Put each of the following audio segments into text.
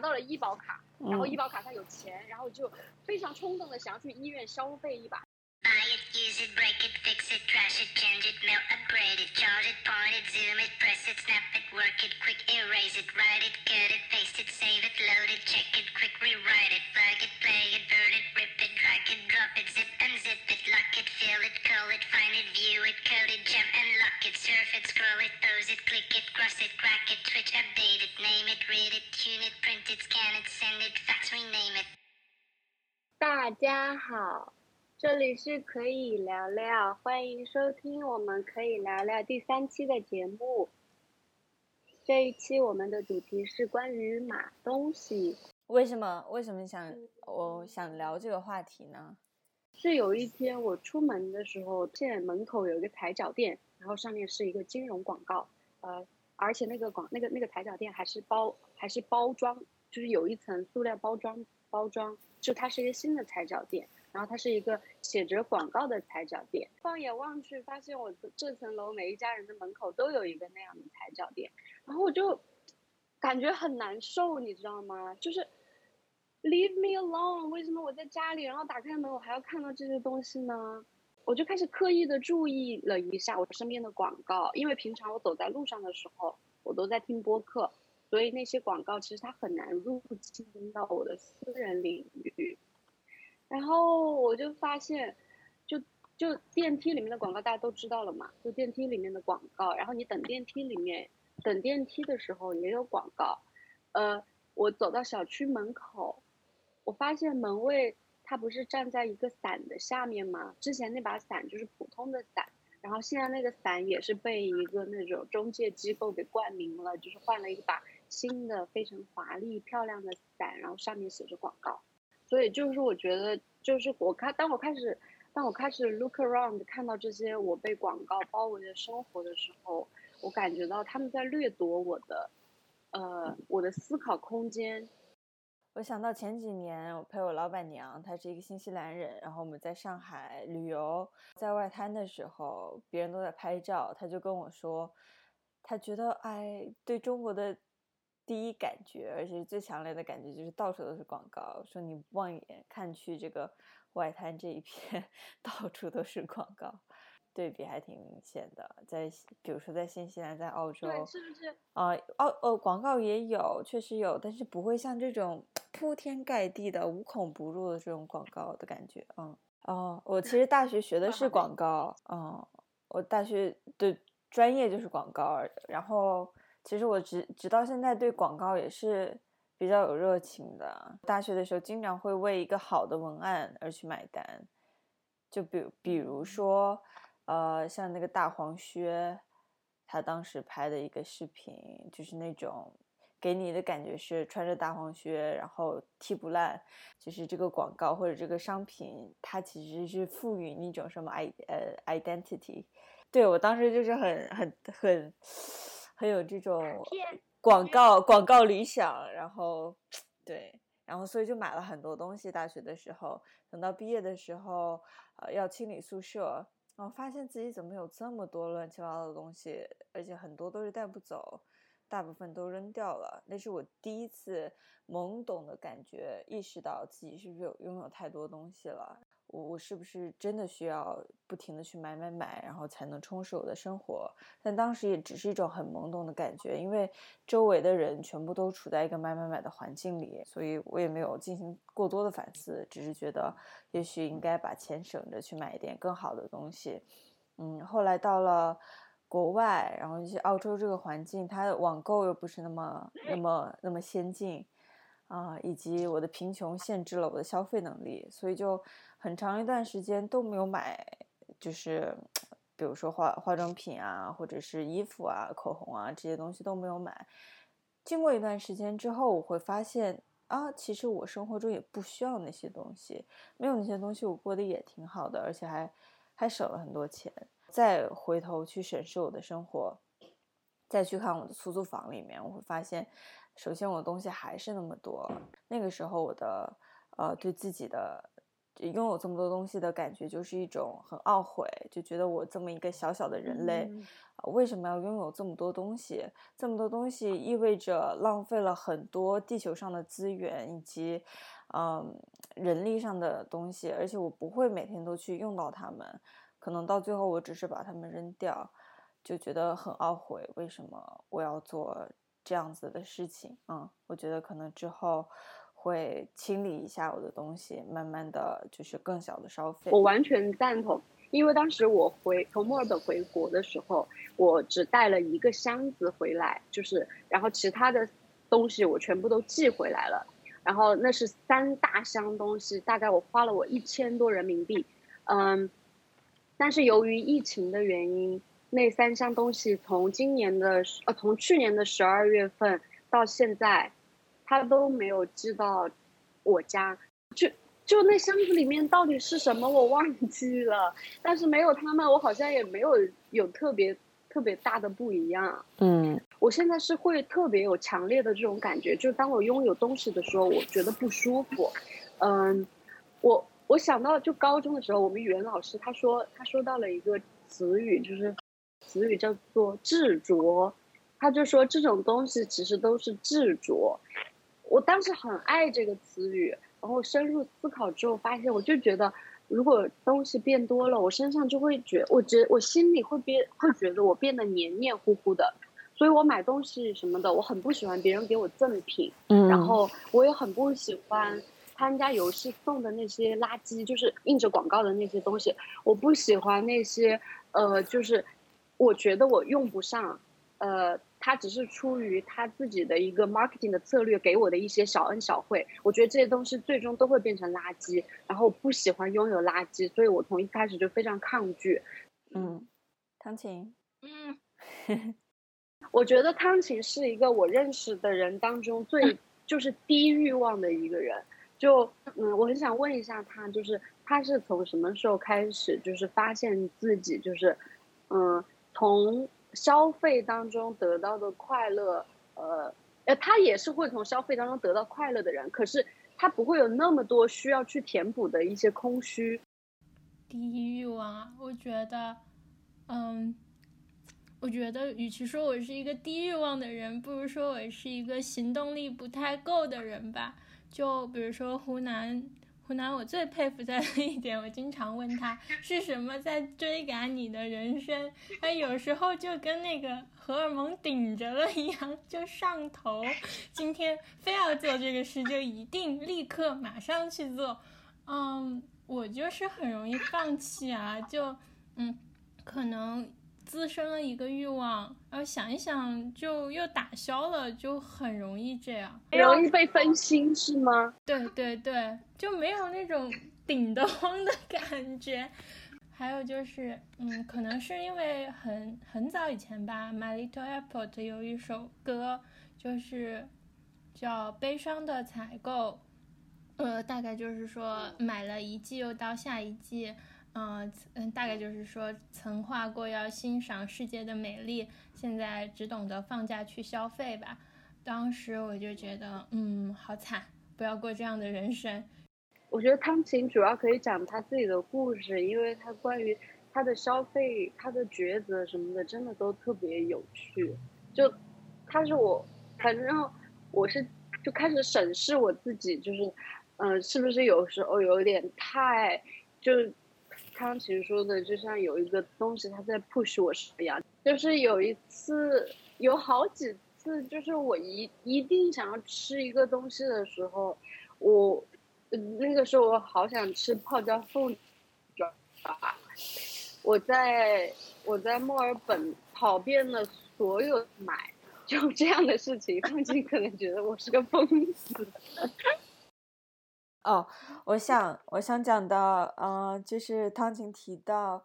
拿到了医保卡，然后医保卡上有钱，然后就非常冲动的想要去医院消费一把。大家好这里是可以聊聊欢迎收听我们可以聊聊第三期的节目。这一期我们的主题是关于马东西。为什么？为什么想我想聊这个话题呢？是有一天我出门的时候，见门口有一个踩脚垫，然后上面是一个金融广告，呃，而且那个广那个那个踩脚垫还是包还是包装，就是有一层塑料包装包装，就它是一个新的踩脚垫。然后它是一个写着广告的踩脚垫，放眼望去，发现我这层楼每一家人的门口都有一个那样的踩脚垫，然后我就感觉很难受，你知道吗？就是 leave me alone，为什么我在家里，然后打开门我还要看到这些东西呢？我就开始刻意的注意了一下我身边的广告，因为平常我走在路上的时候，我都在听播客，所以那些广告其实它很难入侵到我的私人领域。然后我就发现，就就电梯里面的广告大家都知道了嘛，就电梯里面的广告。然后你等电梯里面，等电梯的时候也有广告。呃，我走到小区门口，我发现门卫他不是站在一个伞的下面吗？之前那把伞就是普通的伞，然后现在那个伞也是被一个那种中介机构给冠名了，就是换了一把新的非常华丽漂亮的伞，然后上面写着广告。所以就是我觉得，就是我开，当我开始，当我开始 look around，看到这些我被广告包围的生活的时候，我感觉到他们在掠夺我的，呃，我的思考空间。我想到前几年，我陪我老板娘，她是一个新西兰人，然后我们在上海旅游，在外滩的时候，别人都在拍照，她就跟我说，她觉得哎，对中国的。第一感觉，而且最强烈的感觉就是到处都是广告。说你望眼看去，这个外滩这一片 到处都是广告，对比还挺明显的。在比如说在新西兰，在澳洲，是不是？啊，澳哦，广告也有，确实有，但是不会像这种铺天盖地的、无孔不入的这种广告的感觉。嗯，哦，我其实大学学的是广告，嗯，我大学的专业就是广告，然后。其实我直直到现在对广告也是比较有热情的。大学的时候经常会为一个好的文案而去买单，就比比如说，呃，像那个大黄靴，他当时拍的一个视频，就是那种给你的感觉是穿着大黄靴，然后踢不烂。就是这个广告或者这个商品，它其实是赋予你一种什么 i 呃 identity。对我当时就是很很很。很有这种广告广告理想，然后对，然后所以就买了很多东西。大学的时候，等到毕业的时候，呃，要清理宿舍，然后发现自己怎么有这么多乱七八糟的东西，而且很多都是带不走，大部分都扔掉了。那是我第一次懵懂的感觉，意识到自己是不是有拥有太多东西了。我我是不是真的需要不停的去买买买，然后才能充实我的生活？但当时也只是一种很懵懂的感觉，因为周围的人全部都处在一个买买买的环境里，所以我也没有进行过多的反思，只是觉得也许应该把钱省着去买一点更好的东西。嗯，后来到了国外，然后一些澳洲这个环境，它的网购又不是那么那么那么先进。啊，以及我的贫穷限制了我的消费能力，所以就很长一段时间都没有买，就是比如说化化妆品啊，或者是衣服啊、口红啊这些东西都没有买。经过一段时间之后，我会发现啊，其实我生活中也不需要那些东西，没有那些东西，我过得也挺好的，而且还还省了很多钱。再回头去审视我的生活，再去看我的出租房里面，我会发现。首先，我的东西还是那么多。那个时候，我的呃对自己的拥有这么多东西的感觉就是一种很懊悔，就觉得我这么一个小小的人类，为什么要拥有这么多东西？这么多东西意味着浪费了很多地球上的资源以及，嗯，人力上的东西，而且我不会每天都去用到它们，可能到最后我只是把它们扔掉，就觉得很懊悔，为什么我要做这样子的事情？嗯，我觉得可能之后。会清理一下我的东西，慢慢的就是更小的消费。我完全赞同，因为当时我回从墨尔本回国的时候，我只带了一个箱子回来，就是然后其他的东西我全部都寄回来了，然后那是三大箱东西，大概我花了我一千多人民币，嗯，但是由于疫情的原因，那三箱东西从今年的呃从去年的十二月份到现在。他都没有寄到我家，就就那箱子里面到底是什么我忘记了，但是没有他们，我好像也没有有特别特别大的不一样。嗯，我现在是会特别有强烈的这种感觉，就是当我拥有东西的时候，我觉得不舒服。嗯，我我想到就高中的时候，我们语文老师他说他说到了一个词语，就是词语叫做执着，他就说这种东西其实都是执着。我当时很爱这个词语，然后深入思考之后发现，我就觉得，如果东西变多了，我身上就会觉，我觉我心里会变，会觉得我变得黏黏糊糊的，所以我买东西什么的，我很不喜欢别人给我赠品，嗯，然后我也很不喜欢参加游戏送的那些垃圾，就是印着广告的那些东西，我不喜欢那些，呃，就是我觉得我用不上，呃。他只是出于他自己的一个 marketing 的策略给我的一些小恩小惠，我觉得这些东西最终都会变成垃圾。然后不喜欢拥有垃圾，所以我从一开始就非常抗拒。嗯，汤琴，嗯，我觉得汤琴是一个我认识的人当中最 就是低欲望的一个人。就嗯，我很想问一下他，就是他是从什么时候开始就是发现自己就是嗯从。消费当中得到的快乐，呃，呃，他也是会从消费当中得到快乐的人，可是他不会有那么多需要去填补的一些空虚。低欲望，我觉得，嗯，我觉得与其说我是一个低欲望的人，不如说我是一个行动力不太够的人吧。就比如说湖南。湖南，我最佩服他的一点，我经常问他是什么在追赶你的人生。他有时候就跟那个荷尔蒙顶着了一样，就上头。今天非要做这个事，就一定立刻马上去做。嗯，我就是很容易放弃啊，就嗯，可能。滋生了一个欲望，然后想一想就又打消了，就很容易这样，容易被分心是吗？对对对，就没有那种 顶得慌的感觉。还有就是，嗯，可能是因为很很早以前吧，《My Little Airport》有一首歌，就是叫《悲伤的采购》，呃，大概就是说买了一季又到下一季。嗯嗯，大概就是说，曾画过要欣赏世界的美丽，现在只懂得放假去消费吧。当时我就觉得，嗯，好惨，不要过这样的人生。我觉得汤琴主要可以讲他自己的故事，因为他关于他的消费、他的抉择什么的，真的都特别有趣。就他是我，反正我是就开始审视我自己，就是，嗯，是不是有时候有点太就。康琴说的，就像有一个东西他在 push 我一样，就是有一次，有好几次，就是我一一定想要吃一个东西的时候，我那个时候我好想吃泡椒凤爪，我在我在墨尔本跑遍了所有买，就这样的事情，康琴可能觉得我是个疯子。哦，我想，我想讲到，嗯，就是汤琴提到，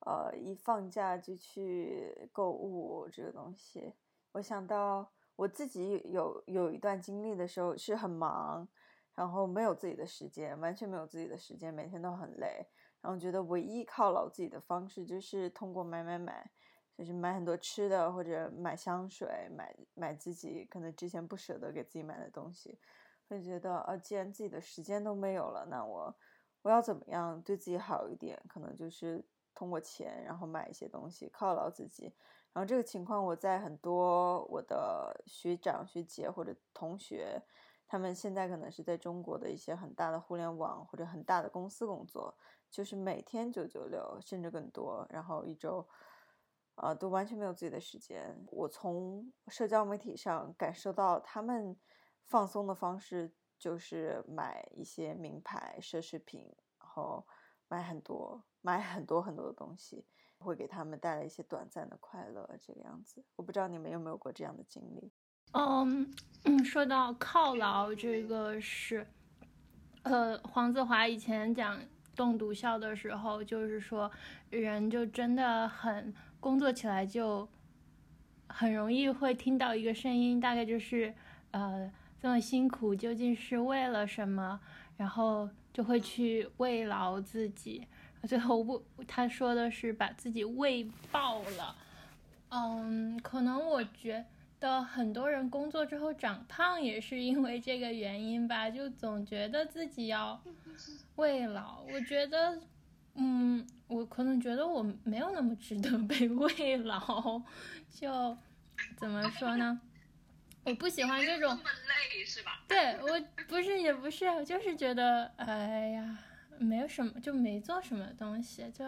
呃，一放假就去购物这个东西，我想到我自己有有一段经历的时候是很忙，然后没有自己的时间，完全没有自己的时间，每天都很累，然后觉得唯一犒劳自己的方式就是通过买买买，就是买很多吃的或者买香水，买买自己可能之前不舍得给自己买的东西。会觉得啊，既然自己的时间都没有了，那我我要怎么样对自己好一点，可能就是通过钱，然后买一些东西犒劳自己。然后这个情况我在很多我的学长学姐或者同学，他们现在可能是在中国的一些很大的互联网或者很大的公司工作，就是每天九九六甚至更多，然后一周。啊，都完全没有自己的时间。我从社交媒体上感受到，他们放松的方式就是买一些名牌奢侈品，然后买很多、买很多很多的东西，会给他们带来一些短暂的快乐。这个样子，我不知道你们有没有过这样的经历。嗯，说到犒劳，这个是，呃，黄子华以前讲栋笃笑的时候，就是说，人就真的很。工作起来就很容易会听到一个声音，大概就是呃那么辛苦究竟是为了什么？然后就会去慰劳自己，最后不他说的是把自己喂爆了。嗯，可能我觉得很多人工作之后长胖也是因为这个原因吧，就总觉得自己要慰劳。我觉得。嗯，我可能觉得我没有那么值得 被慰劳，就怎么说呢？我不喜欢这种。那么累是吧？对，我不是也不是，我就是觉得哎呀，没有什么，就没做什么东西，就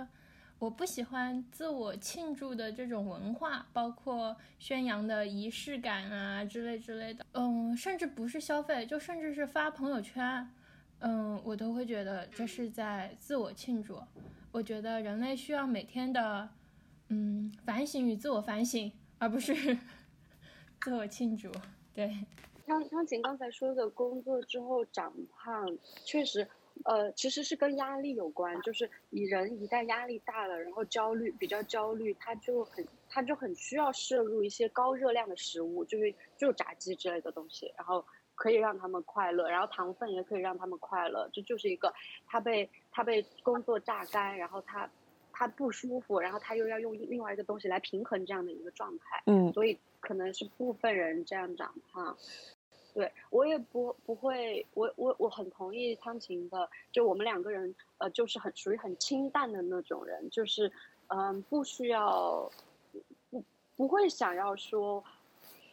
我不喜欢自我庆祝的这种文化，包括宣扬的仪式感啊之类之类的。嗯，甚至不是消费，就甚至是发朋友圈。嗯，我都会觉得这是在自我庆祝。我觉得人类需要每天的，嗯，反省与自我反省，而不是自我庆祝。对，像像景刚才说的，工作之后长胖，确实，呃，其实是跟压力有关。就是你人一旦压力大了，然后焦虑，比较焦虑，他就很他就很需要摄入一些高热量的食物，就是就炸鸡之类的东西，然后。可以让他们快乐，然后糖分也可以让他们快乐，这就是一个他被他被工作榨干，然后他他不舒服，然后他又要用另外一个东西来平衡这样的一个状态。嗯，所以可能是部分人这样长胖。对我也不不会，我我我很同意汤琴的，就我们两个人呃就是很属于很清淡的那种人，就是嗯不需要不不会想要说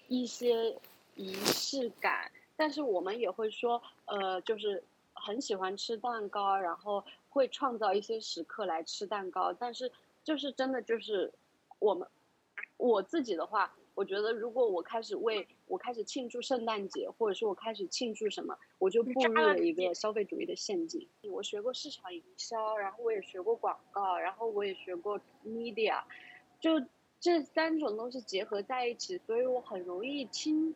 一些仪式感。但是我们也会说，呃，就是很喜欢吃蛋糕，然后会创造一些时刻来吃蛋糕。但是就是真的就是我们我自己的话，我觉得如果我开始为我开始庆祝圣诞节，或者说我开始庆祝什么，我就步入了一个消费主义的陷阱。我学过市场营销，然后我也学过广告，然后我也学过 media，就这三种东西结合在一起，所以我很容易清。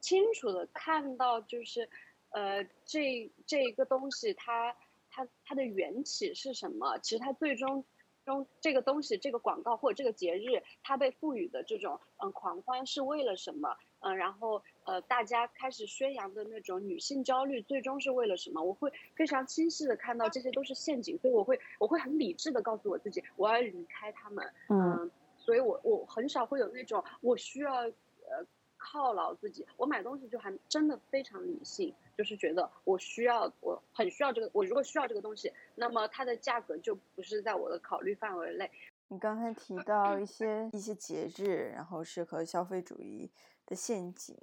清楚的看到，就是，呃，这这一个东西，它它它的缘起是什么？其实它最终中这个东西，这个广告或者这个节日，它被赋予的这种嗯狂欢是为了什么？嗯，然后呃，大家开始宣扬的那种女性焦虑，最终是为了什么？我会非常清晰的看到这些都是陷阱，所以我会我会很理智的告诉我自己，我要离开他们。嗯，所以我我很少会有那种我需要呃。犒劳自己，我买东西就还真的非常理性，就是觉得我需要，我很需要这个。我如果需要这个东西，那么它的价格就不是在我的考虑范围内。你刚才提到一些一些节日，然后适合消费主义的陷阱，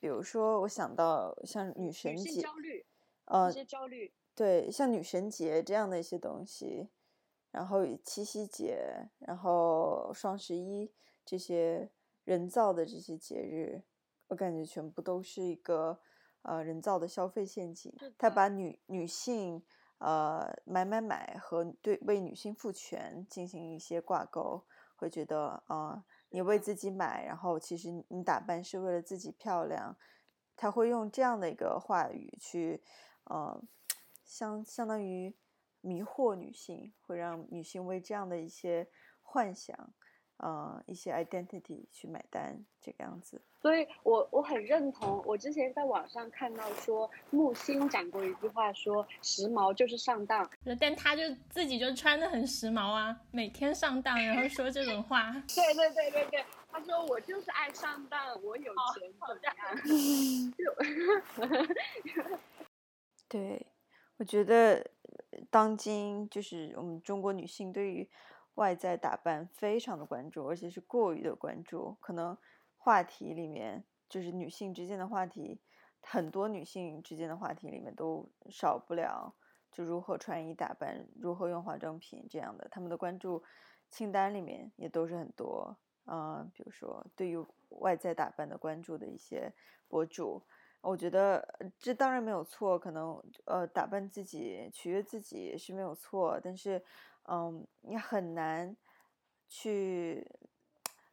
比如说我想到像女神节，焦虑，呃，一些焦虑，对，像女神节这样的一些东西，然后七夕节，然后双十一这些。人造的这些节日，我感觉全部都是一个呃人造的消费陷阱。他把女女性呃买买买和对为女性赋权进行一些挂钩，会觉得啊你为自己买，然后其实你打扮是为了自己漂亮。他会用这样的一个话语去呃相相当于迷惑女性，会让女性为这样的一些幻想。呃，一些 identity 去买单这个样子，所以我我很认同。我之前在网上看到说木星讲过一句话，说时髦就是上当，但他就自己就穿的很时髦啊，每天上当，然后说这种话。对对对对对，他说我就是爱上当，我有钱怎么样？对，我觉得当今就是我们中国女性对于外在打扮非常的关注，而且是过于的关注。可能话题里面就是女性之间的话题，很多女性之间的话题里面都少不了就如何穿衣打扮、如何用化妆品这样的。他们的关注清单里面也都是很多，嗯，比如说对于外在打扮的关注的一些博主。我觉得这当然没有错，可能呃打扮自己、取悦自己是没有错，但是，嗯，你很难去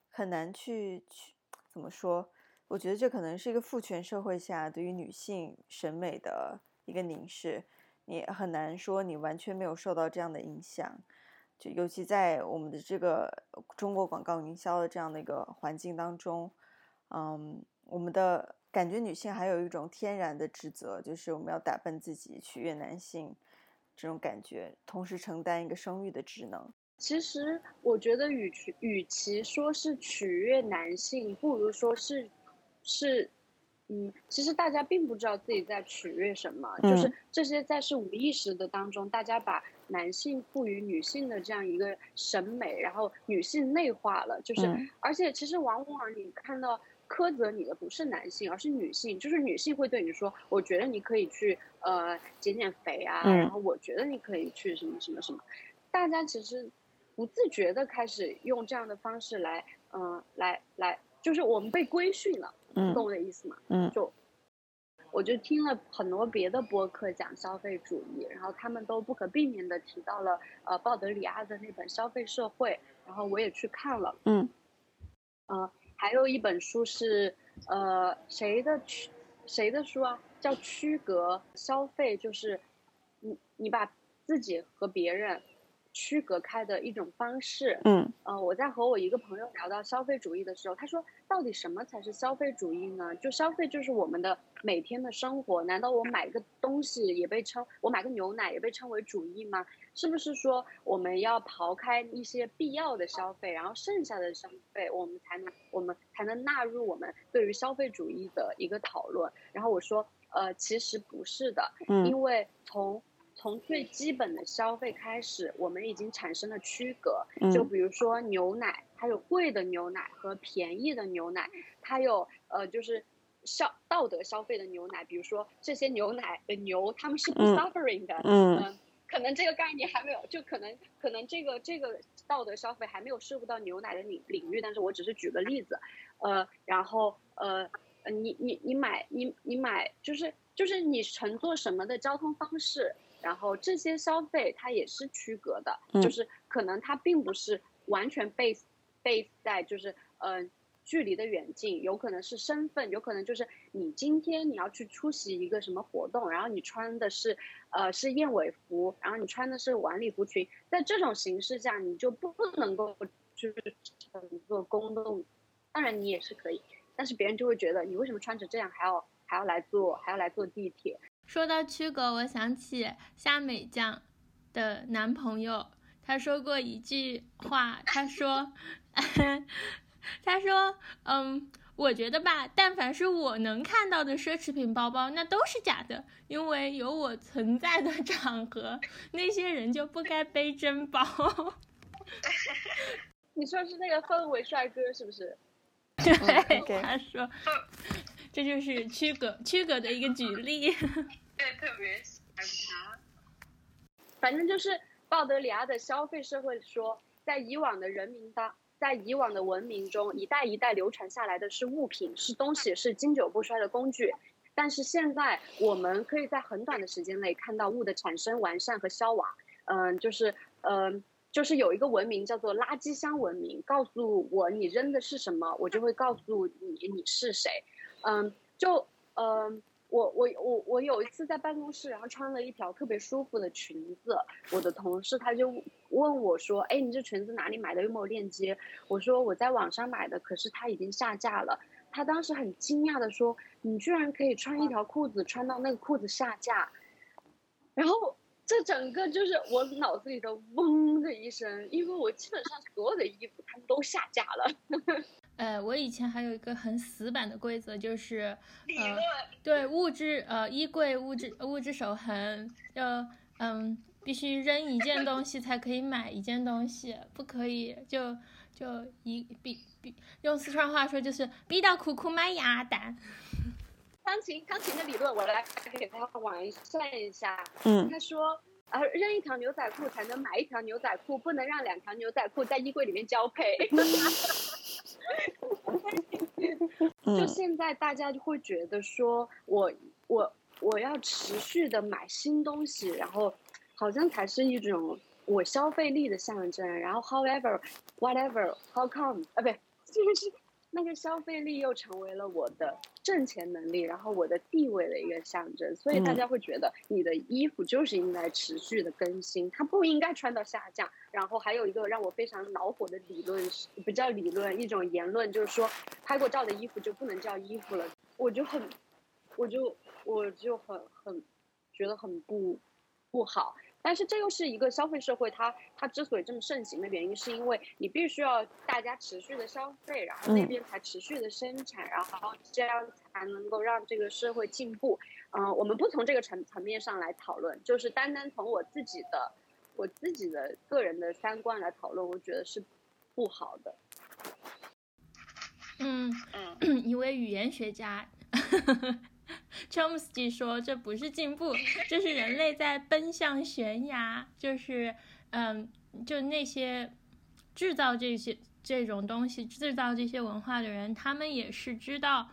很难去去怎么说？我觉得这可能是一个父权社会下对于女性审美的一个凝视，你很难说你完全没有受到这样的影响，就尤其在我们的这个中国广告营销的这样的一个环境当中，嗯，我们的。感觉女性还有一种天然的职责，就是我们要打扮自己，取悦男性，这种感觉，同时承担一个生育的职能。其实我觉得，与其与其说是取悦男性，不如说是是，嗯，其实大家并不知道自己在取悦什么，就是这些在是无意识的当中，大家把男性赋予女性的这样一个审美，然后女性内化了，就是，而且其实往往你看到。苛责你的不是男性，而是女性。就是女性会对你说：“我觉得你可以去呃减减肥啊，然后我觉得你可以去什么什么什么。”大家其实不自觉的开始用这样的方式来，嗯，来来，就是我们被规训了，懂我的意思吗？嗯，就我就听了很多别的播客讲消费主义，然后他们都不可避免的提到了呃鲍德里亚的那本《消费社会》，然后我也去看了，嗯，嗯。还有一本书是，呃，谁的区，谁的书啊？叫区隔消费，就是你你把自己和别人。区隔开的一种方式。嗯，呃，我在和我一个朋友聊到消费主义的时候，他说：“到底什么才是消费主义呢？就消费就是我们的每天的生活，难道我买个东西也被称，我买个牛奶也被称为主义吗？是不是说我们要刨开一些必要的消费，然后剩下的消费我们才能我们才能纳入我们对于消费主义的一个讨论？”然后我说：“呃，其实不是的，因为从。”从最基本的消费开始，我们已经产生了区隔。就比如说牛奶，它有贵的牛奶和便宜的牛奶，它有呃就是消道德消费的牛奶。比如说这些牛奶的牛，他们是不 suffering 的。嗯，可能这个概念还没有，就可能可能这个这个道德消费还没有涉入到牛奶的领领域。但是我只是举个例子，呃，然后呃，你你你买你你买就是就是你乘坐什么的交通方式。然后这些消费它也是区隔的，就是可能它并不是完全 base base 在就是嗯距离的远近，有可能是身份，有可能就是你今天你要去出席一个什么活动，然后你穿的是呃是燕尾服，然后你穿的是晚礼服裙，在这种形式下你就不能够就是乘坐公共，当然你也是可以，但是别人就会觉得你为什么穿成这样还要还要来坐还要来坐地铁。说到区隔，我想起夏美酱的男朋友，他说过一句话，他说，他说，嗯，我觉得吧，但凡是我能看到的奢侈品包包，那都是假的，因为有我存在的场合，那些人就不该背真包。你说是那个氛围帅哥是不是？对，他说。这就是区隔区隔的一个举例，对，特别喜欢。反正就是鲍德里亚的消费社会说，在以往的人民当，在以往的文明中，一代一代流传下来的是物品，是东西，是经久不衰的工具。但是现在，我们可以在很短的时间内看到物的产生、完善和消亡。嗯，就是，嗯，就是有一个文明叫做垃圾箱文明，告诉我你扔的是什么，我就会告诉你你是谁。嗯，就嗯，我我我我有一次在办公室，然后穿了一条特别舒服的裙子，我的同事他就问我说：“哎，你这裙子哪里买的？有没有链接？”我说：“我在网上买的，可是它已经下架了。”他当时很惊讶的说：“你居然可以穿一条裤子穿到那个裤子下架？”然后这整个就是我脑子里的嗡的一声，因为我基本上所有的衣服它们都下架了。呃，我以前还有一个很死板的规则，就是呃，对物质呃衣柜物质物质守恒，要嗯，必须扔一件东西才可以买一件东西，不可以就就一逼逼用四川话说就是逼到苦苦买鸭蛋。钢琴钢琴的理论，我来给他完善一下。嗯他说，呃，扔一条牛仔裤才能买一条牛仔裤，不能让两条牛仔裤在衣柜里面交配。就现在大家就会觉得说我我我要持续的买新东西，然后好像才是一种我消费力的象征。然后 however whatever how come 啊，不对，就是那个消费力又成为了我的挣钱能力，然后我的地位的一个象征。所以大嗯家会觉得你的衣服就是应该持续的更新，它不应该穿到下降。然后还有一个让我非常恼火的理论是，不叫理论，一种言论，就是说拍过照的衣服就不能叫衣服了。我就很，我就我就很很觉得很不不好。但是这又是一个消费社会，它它之所以这么盛行的原因，是因为你必须要大家持续的消费，然后那嗯边才持续的生产，然后这样才能够让这个社会进步。嗯、我们不从这个层层面上来讨论，就是单单从我自己的我自己的个人的三观来讨论，我觉得是不好的。嗯，嗯，一位语言学家 Chomsky 说，这不是进步，这是人类在奔向悬崖。就是，嗯，就那些制造这些这种东西、制造这些文化的人，他们也是知道，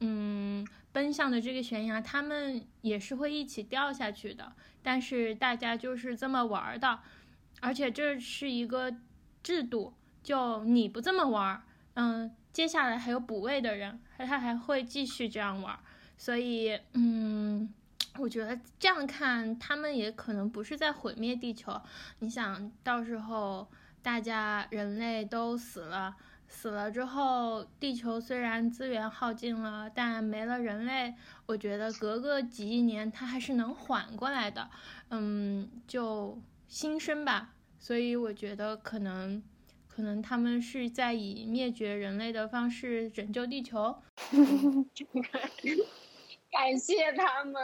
嗯，奔向的这个悬崖，他们也是会一起掉下去的。但是大家就是这么玩的，而且这是一个制度，就你不这么玩，嗯，接下来还有补位的人，他还会继续这样玩，所以，嗯，我觉得这样看，他们也可能不是在毁灭地球。你想到时候大家人类都死了，死了之后，地球虽然资源耗尽了，但没了人类，我觉得隔个几亿年它还是能缓过来的。嗯，就新生吧。所以我觉得可能。可能他们是在以灭绝人类的方式拯救地球。感谢他们。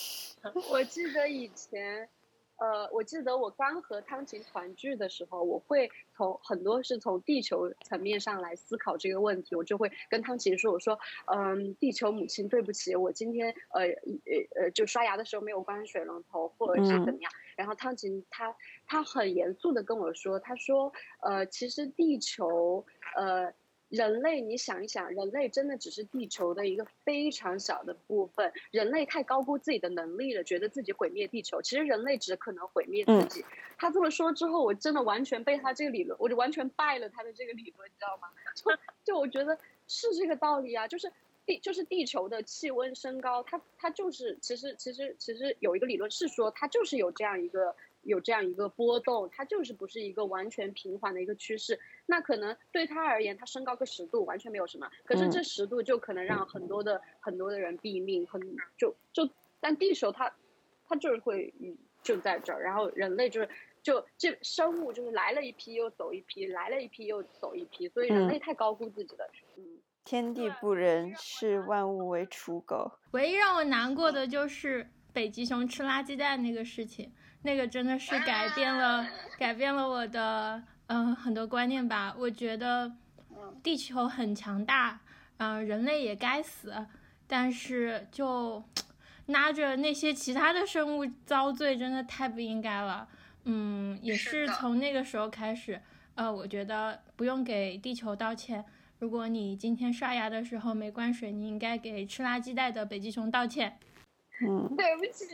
我记得以前，呃，我记得我刚和汤琴团聚的时候，我会从很多是从地球层面上来思考这个问题。我就会跟汤琴说：“我说，嗯，地球母亲，对不起，我今天呃呃呃，就刷牙的时候没有关水龙头，或者是怎么样。然后汤琴他他很严肃的跟我说：“他说，呃，其实地球，呃。”人类，你想一想，人类真的只是地球的一个非常小的部分。人类太高估自己的能力了，觉得自己毁灭地球。其实人类只可能毁灭自己。他这么说之后，我真的完全被他这个理论，我就完全败了他的这个理论，你知道吗？就就我觉得是这个道理啊，就是地就是地球的气温升高，它它就是其实其实其实有一个理论是说，它就是有这样一个。有这样一个波动，它就是不是一个完全平缓的一个趋势。那可能对他而言，它升高个十度完全没有什么，可是这十度就可能让很多的、很多的人毙命，很就就但地球它它就是会就在这儿，然后人类就是就这生物就是来了一批又走一批，来了一批又走一批，所以人类太高估自己了，嗯。天地不仁，视万物为刍狗。唯一让我难过的就是北极熊吃垃圾袋那个事情。那个真的是改变了，改变了我的嗯、呃、很多观念吧。我觉得地球很强大，嗯、呃，人类也该死，但是就拉着那些其他的生物遭罪，真的太不应该了。嗯，也是从那个时候开始，呃，我觉得不用给地球道歉。如果你今天刷牙的时候没关水，你应该给吃垃圾袋的北极熊道歉。嗯，对不起，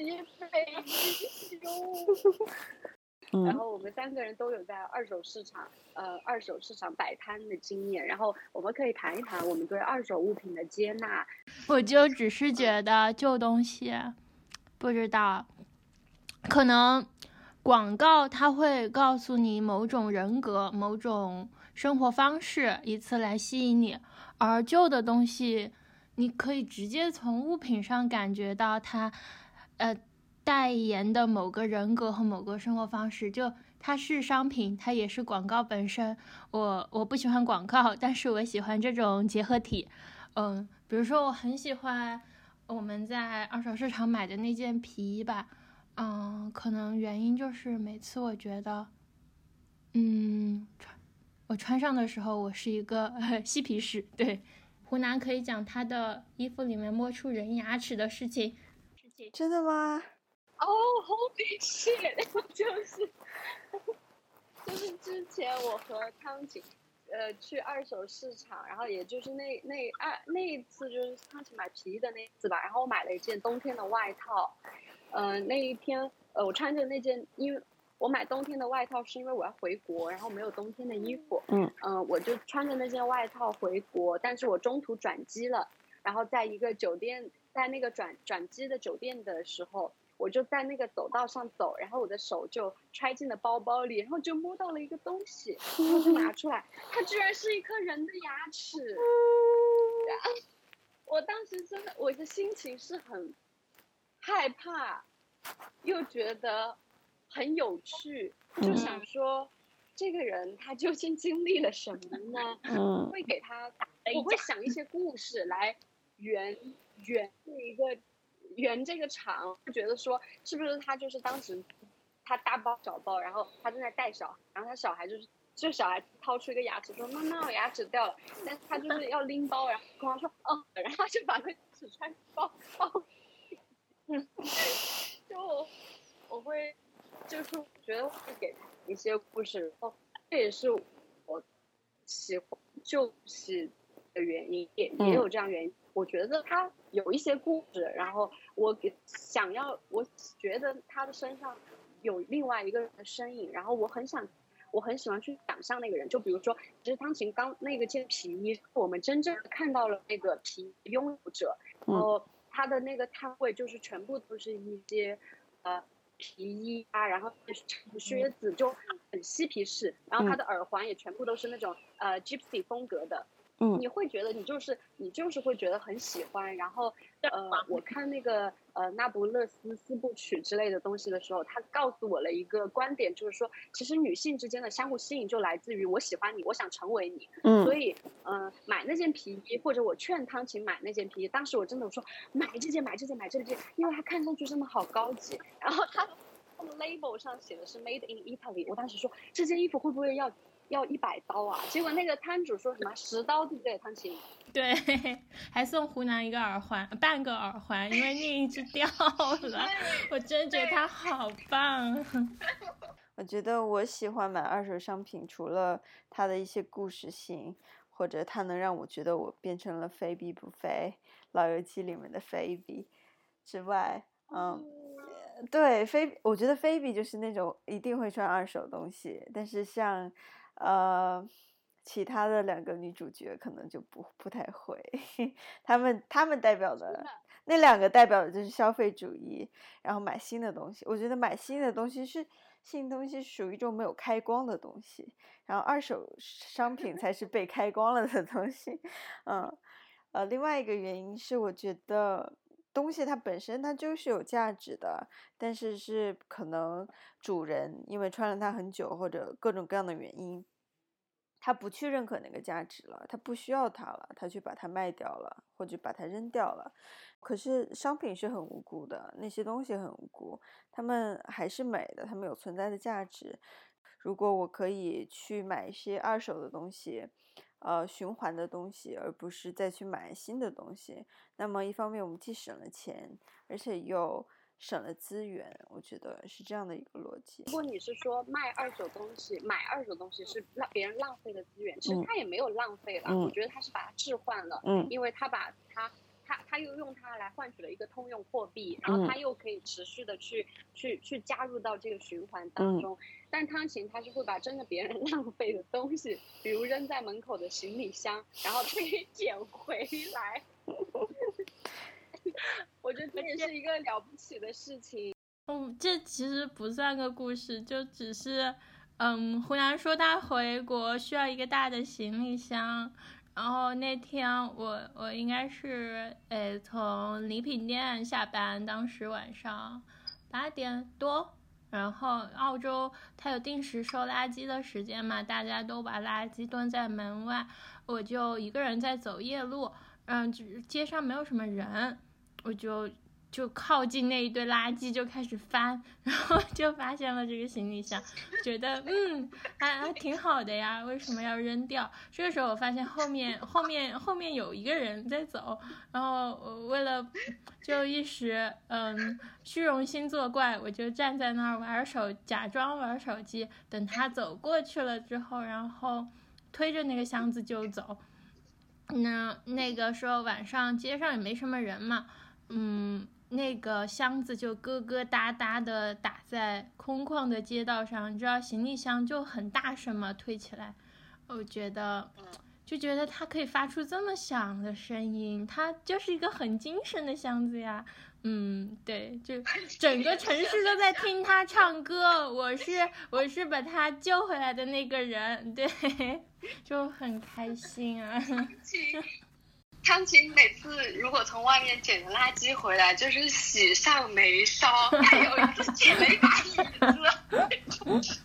北极熊。然后我们三个人都有在二手市场，呃，二手市场摆摊的经验。然后我们可以谈一谈我们对二手物品的接纳。我就只是觉得旧东西，不知道，可能广告它会告诉你某种人格、某种生活方式，以此来吸引你，而旧的东西。你可以直接从物品上感觉到它，呃，代言的某个人格和某个生活方式。就它是商品，它也是广告本身。我我不喜欢广告，但是我喜欢这种结合体。嗯，比如说我很喜欢我们在二手市场买的那件皮衣吧。嗯，可能原因就是每次我觉得，嗯，穿我穿上的时候，我是一个 嬉皮士。对，湖南可以讲他的衣服里面摸出人牙齿的事情。真的吗？哦，Holy shit！就是就是之前我和汤景，呃，去二手市场，然后也就是那那二那一次就是汤景买皮衣的那一次吧，然后我买了一件冬天的外套，嗯，那一天呃我穿着那件，因为我买冬天的外套是因为我要回国，然后没有冬天的衣服，嗯嗯，我就穿着那件外套回国，但是我中途转机了，然后在一个酒店，在那个转转机的酒店的时候。我就在那个走道上走，然后我的手就揣进了包包里，然后就摸到了一个东西，然后就拿出来，它居然是一颗人的牙齿。然后我当时真的，我的心情是很害怕，又觉得很有趣，就想说，这个人他究竟经历了什么呢？嗯会给他打，我会想一些故事来圆圆这一个。圆这个场，就觉得说是不是他就是当时他大包小包，然后他正在带小孩，然后他小孩就是就小孩掏出一个牙齿说妈妈我牙齿掉了，但是他就是要拎包，然后跟我说哦，然后他就把那个齿揣包包，嗯，就我我会就是觉得会给一些故事，然后这也是我喜欢旧戏的原因，也也有这样原因。我觉得他有一些故事，然后我给想要，我觉得他的身上有另外一个人的身影，然后我很想，我很喜欢去想象那个人。就比如说，其实汤琴刚那个件皮衣，我们真正看到了那个皮拥有者，然后他的那个摊位就是全部都是一些呃皮衣啊，然后靴子就很嬉皮士，然后他的耳环也全部都是那种呃 gypsy 风格的。嗯，你会觉得你就是你就是会觉得很喜欢，然后呃，我看那个呃那不勒斯四部曲之类的东西的时候，他告诉我了一个观点，就是说其实女性之间的相互吸引就来自于我喜欢你，我想成为你。嗯，所以嗯、呃，买那件皮衣或者我劝汤琴买那件皮衣，当时我真的我说买这件买这件买这件，因为它看上去真的好高级，然后它 label 上写的是 Made in Italy，我当时说这件衣服会不会要？要一百刀啊！结果那个摊主说什么十刀，对不对，汤琴？对，还送湖南一个耳环，半个耳环，因为另一只掉了。我真觉得他好棒。我觉得我喜欢买二手商品，除了它的一些故事性，或者它能让我觉得我变成了菲比不菲，《老友记》里面的菲比之外，嗯。对，菲，我觉得菲比就是那种一定会穿二手东西，但是像，呃，其他的两个女主角可能就不不太会，他们他们代表的那两个代表的就是消费主义，然后买新的东西。我觉得买新的东西是新东西，属于一种没有开光的东西，然后二手商品才是被开光了的东西。嗯，呃，另外一个原因是我觉得。东西它本身它就是有价值的，但是是可能主人因为穿了它很久或者各种各样的原因，他不去认可那个价值了，他不需要它了，他去把它卖掉了或者把它扔掉了。可是商品是很无辜的，那些东西很无辜，他们还是美的，他们有存在的价值。如果我可以去买一些二手的东西。呃，循环的东西，而不是再去买新的东西。那么，一方面我们既省了钱，而且又省了资源，我觉得是这样的一个逻辑。如果你是说卖二手东西，买二手东西是让别人浪费的资源，其实他也没有浪费了。我觉得他是把它置换了，嗯，因为他把它。他他又用它来换取了一个通用货币，然后他又可以持续的去去去加入到这个循环当中。但汤琴他是会把真的别人 浪费的东西，比如扔在门口的行李箱，然后他给捡回来。我觉得这也是一个了不起的事情。嗯，这其实不算个故事，就只是，嗯，湖南说他回国需要一个大的行李箱。然后那天我我应该是诶从礼品店下班，当时晚上八点多，然后澳洲它有定时收垃圾的时间嘛，大家都把垃圾蹲在门外，我就一个人在走夜路，嗯，街上没有什么人，我就就靠近那一堆垃圾就开始翻，然后就发现了这个行李箱，觉得嗯还还挺好的呀，为什么要扔掉？这个时候我发现后面后面后面有一个人在走，然后为了就一时嗯虚荣心作怪，我就站在那儿玩手，假装玩手机，等他走过去了之后，然后推着那个箱子就走。那那个时候晚上街上也没什么人嘛，嗯，那个箱子就咯咯哒哒的打在空旷的街道上，你知道行李箱就很大声嘛，推起来，我觉得就觉得它可以发出这么响的声音，它就是一个很精神的箱子呀。嗯，对，就整个城市都在听他唱歌，我是我是把他救回来的那个人，对，就很开心啊。汤琴每次如果从外面捡的垃圾回来，就是喜上眉梢，还有一次捡了一把椅子。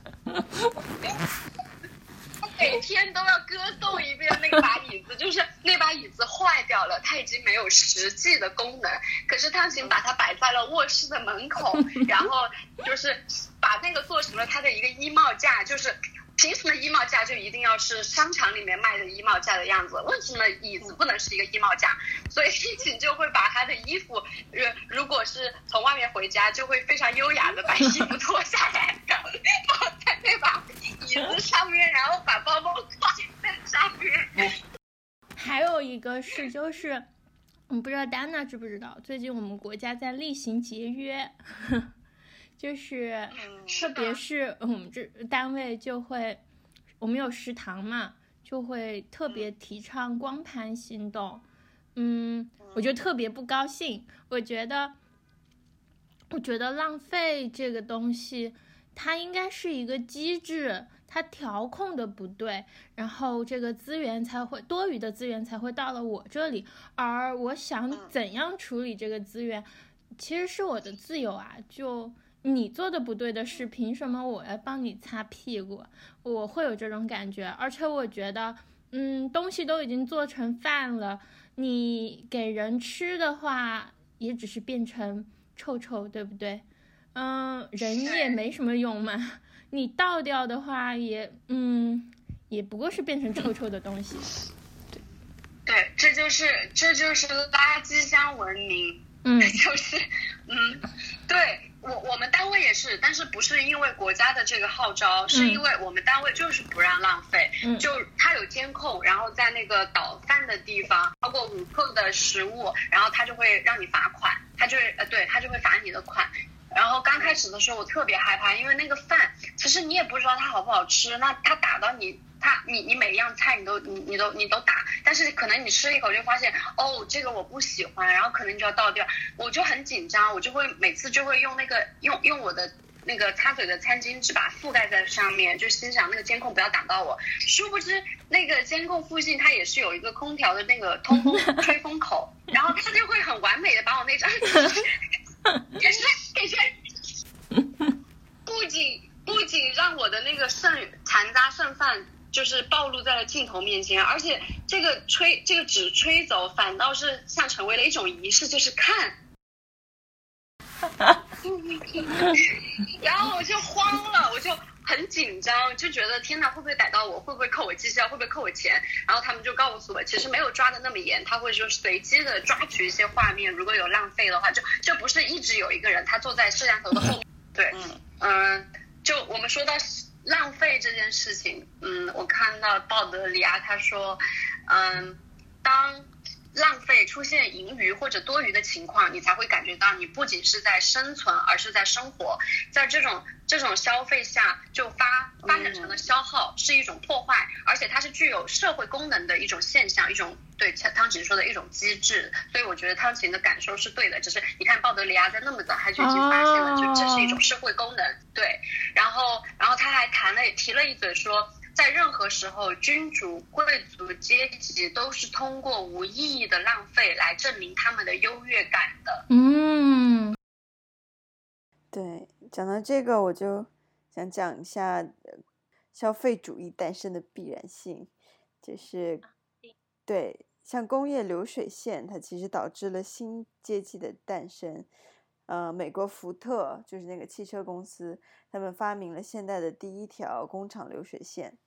他每天都要歌颂一遍那把椅子，就是那把椅子坏掉了，它已经没有实际的功能。可是汤琴把它摆在了卧室的门口，然后就是把那个做成了他的一个衣帽架，就是凭什么衣帽架就一定要是商场里面卖的衣帽架的样子？为什么椅子不能是一个衣帽架？所以汤琴就会把他的衣服，呃，如果是从外面回家，就会非常优雅的把衣服脱下来，放在那把。椅子上面，然后把包包挂在上面。还有一个是，就是我不知道丹娜知不知道，最近我们国家在厉行节约，就是特别是我们这单位就会，我们有食堂嘛，就会特别提倡光盘行动。嗯，我就特别不高兴，我觉得，我觉得浪费这个东西，它应该是一个机制。它调控的不对，然后这个资源才会多余的资源才会到了我这里，而我想怎样处理这个资源，其实是我的自由啊。就你做的不对的事，凭什么我要帮你擦屁股？我会有这种感觉，而且我觉得，嗯，东西都已经做成饭了，你给人吃的话，也只是变成臭臭，对不对？嗯，人也没什么用嘛。你倒掉的话，也嗯，也不过是变成臭臭的东西。对，对，这就是这就是垃圾箱文明。嗯，就是嗯，对我我们单位也是，但是不是因为国家的这个号召，是因为我们单位就是不让浪费。嗯，就他有监控，然后在那个倒饭的地方，超过五克的食物，然后他就会让你罚款，他就是呃，对他就会罚你的款。然后刚开始的时候我特别害怕，因为那个饭其实你也不知道它好不好吃，那它打到你，它你你每一样菜你都你你都你都打，但是可能你吃一口就发现哦这个我不喜欢，然后可能你就要倒掉，我就很紧张，我就会每次就会用那个用用我的那个擦嘴的餐巾纸把它覆盖在上面，就心想那个监控不要挡到我，殊不知那个监控附近它也是有一个空调的那个通风 吹风口，然后它就会很完美的把我那张。给谁？给谁？不仅不仅让我的那个剩残渣剩饭就是暴露在了镜头面前，而且这个吹这个纸吹走，反倒是像成为了一种仪式，就是看。然后我就慌了，我就。很紧张，就觉得天哪，会不会逮到我？会不会扣我绩效？会不会扣我钱？然后他们就告诉我，其实没有抓的那么严，他会就随机的抓取一些画面，如果有浪费的话，就就不是一直有一个人他坐在摄像头的后面。对，嗯，就我们说到浪费这件事情，嗯，我看到鲍德里亚他说，嗯，当。浪费出现盈余或者多余的情况，你才会感觉到你不仅是在生存，而是在生活。在这种这种消费下，就发发展成了消耗，是一种破坏，而且它是具有社会功能的一种现象，一种对汤琴说的一种机制。所以我觉得汤琴的感受是对的，只是你看鲍德里亚在那么早他就已经发现了，就这是一种社会功能。对，然后然后他还谈了提了一嘴说。在任何时候，君主、贵族阶级都是通过无意义的浪费来证明他们的优越感的。嗯，对，讲到这个，我就想讲一下消费主义诞生的必然性，就是对。像工业流水线，它其实导致了新阶级的诞生。呃，美国福特就是那个汽车公司，他们发明了现代的第一条工厂流水线。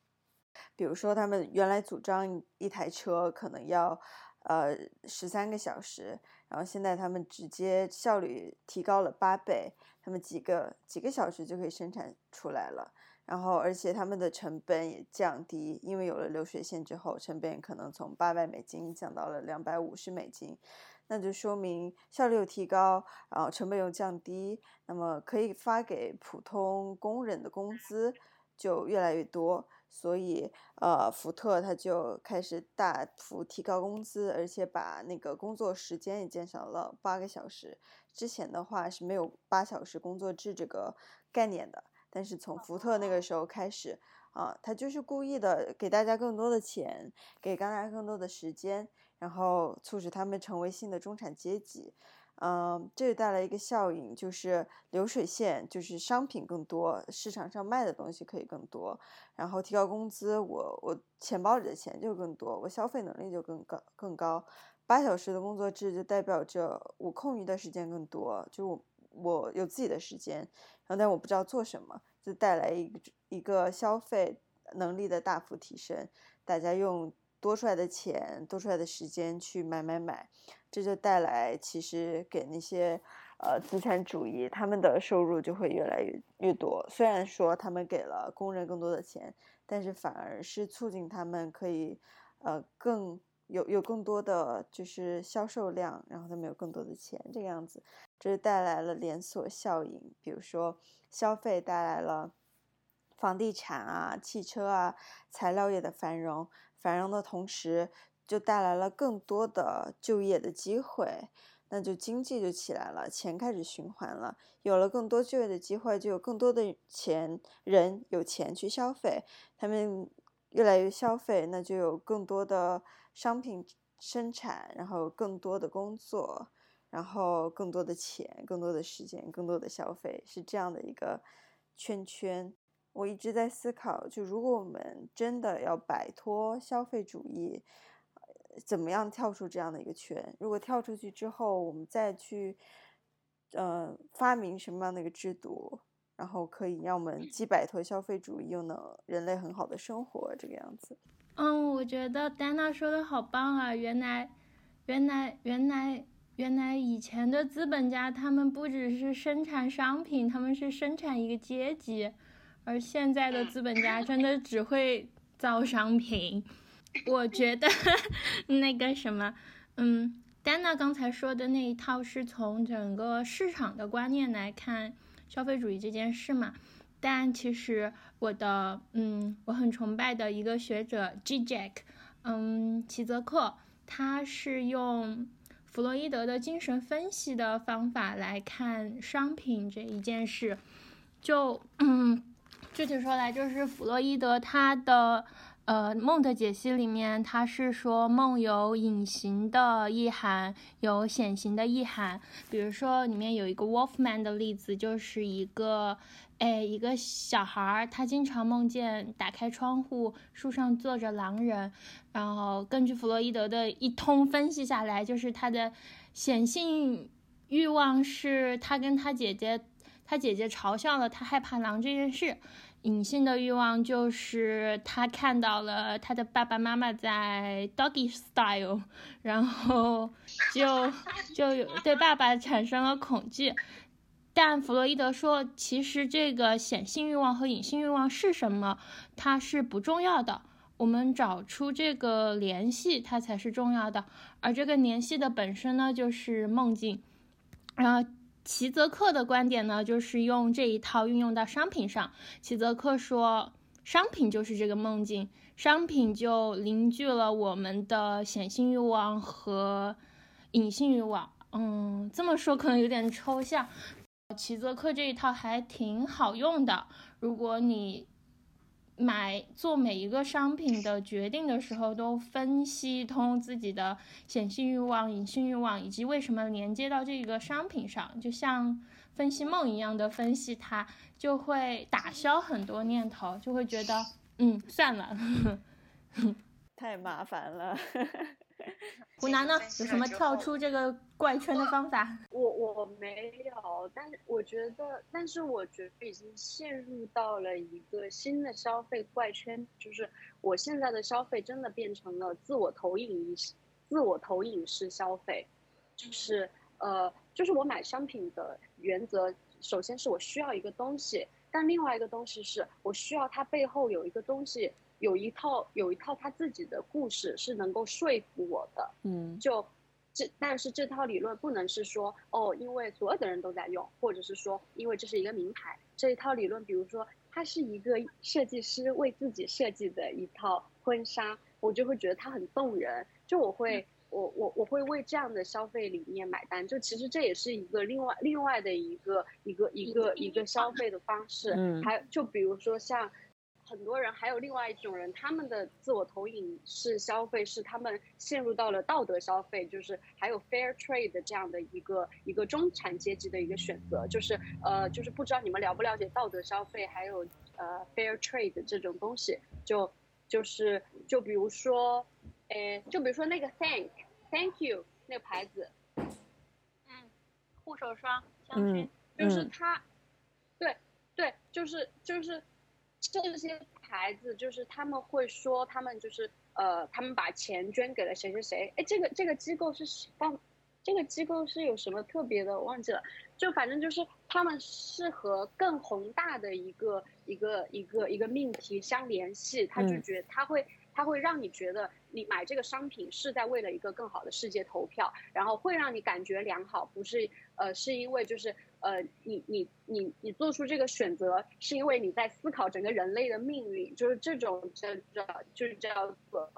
比如说，他们原来组装一台车可能要呃十三个小时，然后现在他们直接效率提高了八倍，他们几个几个小时就可以生产出来了。然后，而且他们的成本也降低，因为有了流水线之后，成本可能从八百美金降到了两百五十美金。那就说明效率有提高，然后成本又降低，那么可以发给普通工人的工资就越来越多，所以呃，福特他就开始大幅提高工资，而且把那个工作时间也减少了八个小时。之前的话是没有八小时工作制这个概念的，但是从福特那个时候开始啊，他就是故意的给大家更多的钱，给大家更多的时间。然后促使他们成为新的中产阶级，嗯，这就带来一个效应，就是流水线，就是商品更多，市场上卖的东西可以更多，然后提高工资，我我钱包里的钱就更多，我消费能力就更高更高。八小时的工作制就代表着我空余的时间更多，就我我有自己的时间，然后但我不知道做什么，就带来一个一个消费能力的大幅提升，大家用。多出来的钱，多出来的时间去买买买，这就带来其实给那些呃资产主义，他们的收入就会越来越越多。虽然说他们给了工人更多的钱，但是反而是促进他们可以呃更有有更多的就是销售量，然后他们有更多的钱这个样子，这是带来了连锁效应。比如说消费带来了房地产啊、汽车啊、材料业的繁荣。繁荣的同时，就带来了更多的就业的机会，那就经济就起来了，钱开始循环了。有了更多就业的机会，就有更多的钱人有钱去消费，他们越来越消费，那就有更多的商品生产，然后更多的工作，然后更多的钱，更多的时间，更多的消费，是这样的一个圈圈。我一直在思考，就如果我们真的要摆脱消费主义，怎么样跳出这样的一个圈？如果跳出去之后，我们再去，呃，发明什么样的一个制度，然后可以让我们既摆脱消费主义，又能人类很好的生活，这个样子。嗯，我觉得丹娜说的好棒啊！原来，原来，原来，原来以前的资本家他们不只是生产商品，他们是生产一个阶级。而现在的资本家真的只会造商品，我觉得 那个什么，嗯，丹娜刚才说的那一套是从整个市场的观念来看消费主义这件事嘛。但其实我的，嗯，我很崇拜的一个学者 G. Jack，嗯，齐泽克，他是用弗洛伊德的精神分析的方法来看商品这一件事，就，嗯。具体说来，就是弗洛伊德他的呃梦的解析里面，它是说梦有隐形的意涵，有显形的意涵。比如说里面有一个 Wolfman 的例子，就是一个哎一个小孩儿，他经常梦见打开窗户，树上坐着狼人。然后根据弗洛伊德的一通分析下来，就是他的显性欲望是他跟他姐姐。他姐姐嘲笑了他害怕狼这件事，隐性的欲望就是他看到了他的爸爸妈妈在 doggy style，然后就 就有对爸爸产生了恐惧。但弗洛伊德说，其实这个显性欲望和隐性欲望是什么，它是不重要的，我们找出这个联系，它才是重要的。而这个联系的本身呢，就是梦境，然后。齐泽克的观点呢，就是用这一套运用到商品上。齐泽克说，商品就是这个梦境，商品就凝聚了我们的显性欲望和隐性欲望。嗯，这么说可能有点抽象。齐泽克这一套还挺好用的，如果你。买做每一个商品的决定的时候，都分析通自己的显性欲望、隐性欲望，以及为什么连接到这个商品上，就像分析梦一样的分析它，就会打消很多念头，就会觉得，嗯，算了，太麻烦了。湖南呢，有什么跳出这个怪圈的方法？我我没有，但是我觉得，但是我觉得已经陷入到了一个新的消费怪圈，就是我现在的消费真的变成了自我投影式、自我投影式消费，就是呃，就是我买商品的原则，首先是我需要一个东西，但另外一个东西是我需要它背后有一个东西。有一套有一套他自己的故事是能够说服我的，嗯，就这，但是这套理论不能是说哦，因为所有的人都在用，或者是说因为这是一个名牌。这一套理论，比如说它是一个设计师为自己设计的一套婚纱，我就会觉得它很动人，就我会我我我会为这样的消费理念买单。就其实这也是一个另外另外的一个一个一个一个消费的方式。嗯，还就比如说像。很多人还有另外一种人，他们的自我投影式消费是他们陷入到了道德消费，就是还有 fair trade 的这样的一个一个中产阶级的一个选择，就是呃，就是不知道你们了不了解道德消费，还有呃 fair trade 这种东西，就就是就比如说，诶，就比如说那个 thank thank you 那个牌子，嗯，护手霜香薰，就是它，对对，就是就是。这些牌子就是他们会说，他们就是呃，他们把钱捐给了谁谁谁。哎，这个这个机构是放，这个机构是有什么特别的？忘记了。就反正就是他们是和更宏大的一个一个一个一个命题相联系，他就觉他会它会让你觉得你买这个商品是在为了一个更好的世界投票，然后会让你感觉良好，不是呃是因为就是。呃，你你你你做出这个选择，是因为你在思考整个人类的命运，就是这种这这就是叫做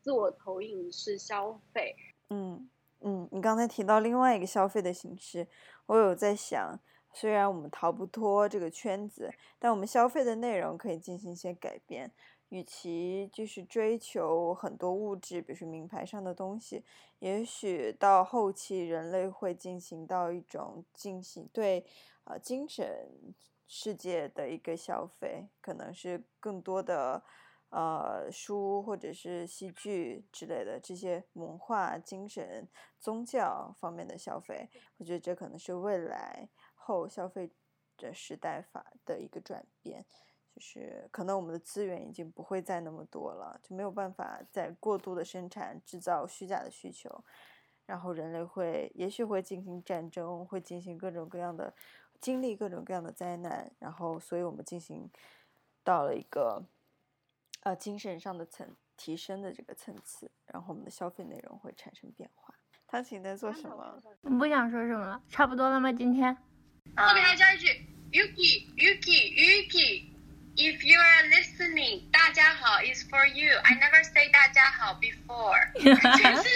自我投影式消费。嗯嗯，你刚才提到另外一个消费的形式，我有在想，虽然我们逃不脱这个圈子，但我们消费的内容可以进行一些改变。与其就是追求很多物质，比如说名牌上的东西，也许到后期人类会进行到一种进行对，呃精神世界的一个消费，可能是更多的，呃书或者是戏剧之类的这些文化、精神、宗教方面的消费。我觉得这可能是未来后消费者时代法的一个转变。就是可能我们的资源已经不会再那么多了，就没有办法再过度的生产制造虚假的需求，然后人类会也许会进行战争，会进行各种各样的经历各种各样的灾难，然后所以我们进行到了一个呃精神上的层提升的这个层次，然后我们的消费内容会产生变化。他现在做什么？不想说什么了，差不多了吗？今天后面还加一句 Yuki Yuki Yuki。If you are listening，大家好，is for you。I never say 大家好 before。就是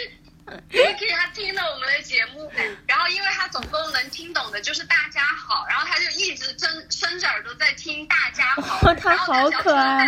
Vicky 他听了我们的节目，然后因为他总共能听懂的就是大家好，然后他就一直睁伸着耳朵在听大家好。他好可爱。